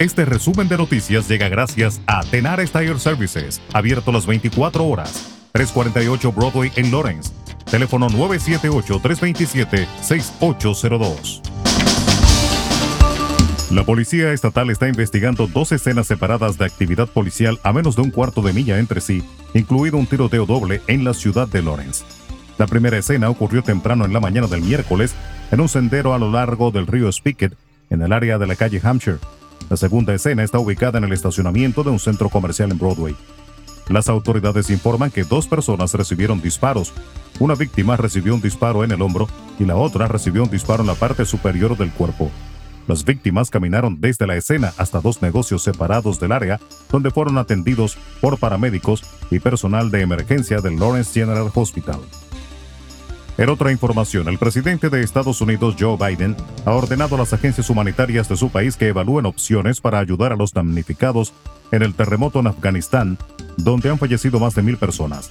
Este resumen de noticias llega gracias a Tenar Tire Services, abierto las 24 horas. 348 Broadway en Lawrence. Teléfono 978-327-6802. La Policía Estatal está investigando dos escenas separadas de actividad policial a menos de un cuarto de milla entre sí, incluido un tiroteo doble en la ciudad de Lawrence. La primera escena ocurrió temprano en la mañana del miércoles en un sendero a lo largo del río Spicket, en el área de la calle Hampshire. La segunda escena está ubicada en el estacionamiento de un centro comercial en Broadway. Las autoridades informan que dos personas recibieron disparos. Una víctima recibió un disparo en el hombro y la otra recibió un disparo en la parte superior del cuerpo. Las víctimas caminaron desde la escena hasta dos negocios separados del área, donde fueron atendidos por paramédicos y personal de emergencia del Lawrence General Hospital. En otra información, el presidente de Estados Unidos, Joe Biden, ha ordenado a las agencias humanitarias de su país que evalúen opciones para ayudar a los damnificados en el terremoto en Afganistán, donde han fallecido más de mil personas.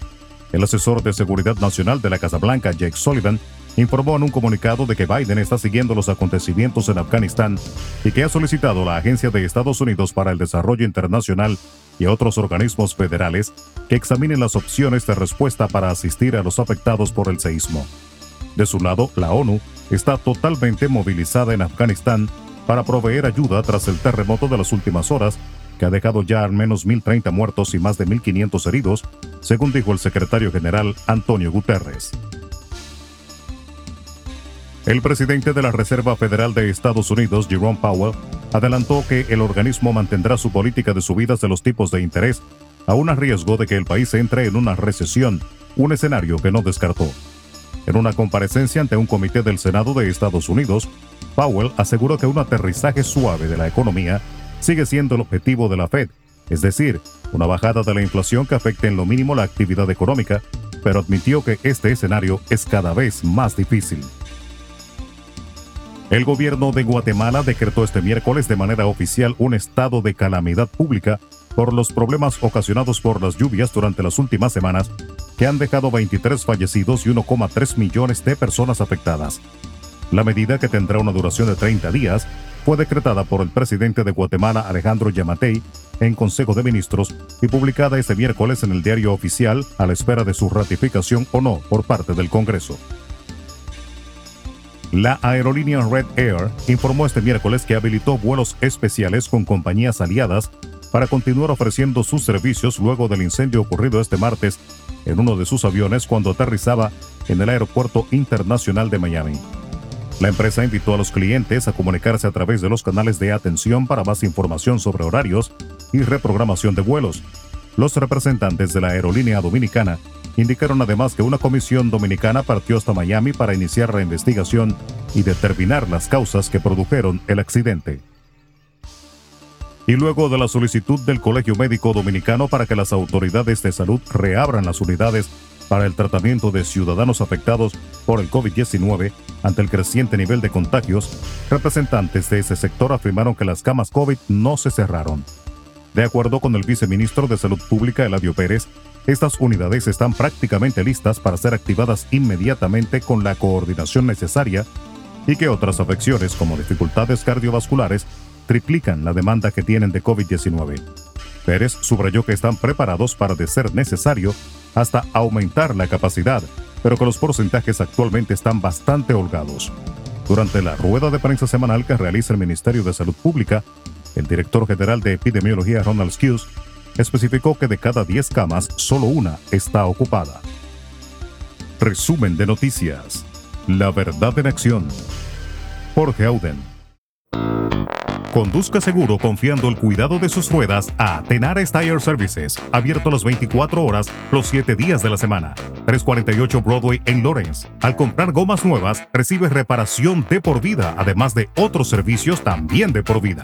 El asesor de Seguridad Nacional de la Casa Blanca, Jake Sullivan, informó en un comunicado de que Biden está siguiendo los acontecimientos en Afganistán y que ha solicitado a la Agencia de Estados Unidos para el Desarrollo Internacional y a otros organismos federales que examinen las opciones de respuesta para asistir a los afectados por el seísmo. De su lado, la ONU está totalmente movilizada en Afganistán para proveer ayuda tras el terremoto de las últimas horas, que ha dejado ya al menos 1.030 muertos y más de 1.500 heridos, según dijo el secretario general Antonio Guterres. El presidente de la Reserva Federal de Estados Unidos, Jerome Powell, adelantó que el organismo mantendrá su política de subidas de los tipos de interés, aún a riesgo de que el país entre en una recesión, un escenario que no descartó. En una comparecencia ante un comité del Senado de Estados Unidos, Powell aseguró que un aterrizaje suave de la economía sigue siendo el objetivo de la Fed, es decir, una bajada de la inflación que afecte en lo mínimo la actividad económica, pero admitió que este escenario es cada vez más difícil. El gobierno de Guatemala decretó este miércoles de manera oficial un estado de calamidad pública por los problemas ocasionados por las lluvias durante las últimas semanas, que han dejado 23 fallecidos y 1,3 millones de personas afectadas. La medida, que tendrá una duración de 30 días, fue decretada por el presidente de Guatemala, Alejandro Yamatei, en Consejo de Ministros y publicada este miércoles en el diario oficial a la espera de su ratificación o no por parte del Congreso. La aerolínea Red Air informó este miércoles que habilitó vuelos especiales con compañías aliadas para continuar ofreciendo sus servicios luego del incendio ocurrido este martes en uno de sus aviones cuando aterrizaba en el Aeropuerto Internacional de Miami. La empresa invitó a los clientes a comunicarse a través de los canales de atención para más información sobre horarios y reprogramación de vuelos. Los representantes de la aerolínea dominicana Indicaron además que una comisión dominicana partió hasta Miami para iniciar la investigación y determinar las causas que produjeron el accidente. Y luego de la solicitud del Colegio Médico Dominicano para que las autoridades de salud reabran las unidades para el tratamiento de ciudadanos afectados por el COVID-19 ante el creciente nivel de contagios, representantes de ese sector afirmaron que las camas COVID no se cerraron. De acuerdo con el viceministro de Salud Pública, Eladio Pérez, estas unidades están prácticamente listas para ser activadas inmediatamente con la coordinación necesaria y que otras afecciones como dificultades cardiovasculares triplican la demanda que tienen de COVID-19. Pérez subrayó que están preparados para, de ser necesario, hasta aumentar la capacidad, pero que los porcentajes actualmente están bastante holgados. Durante la rueda de prensa semanal que realiza el Ministerio de Salud Pública, el director general de epidemiología Ronald Skews especificó que de cada 10 camas, solo una está ocupada. Resumen de noticias. La verdad en acción. Jorge Auden. Conduzca seguro confiando el cuidado de sus ruedas a Tenares Tire Services, abierto las 24 horas, los 7 días de la semana. 348 Broadway en Lawrence. Al comprar gomas nuevas, recibe reparación de por vida, además de otros servicios también de por vida.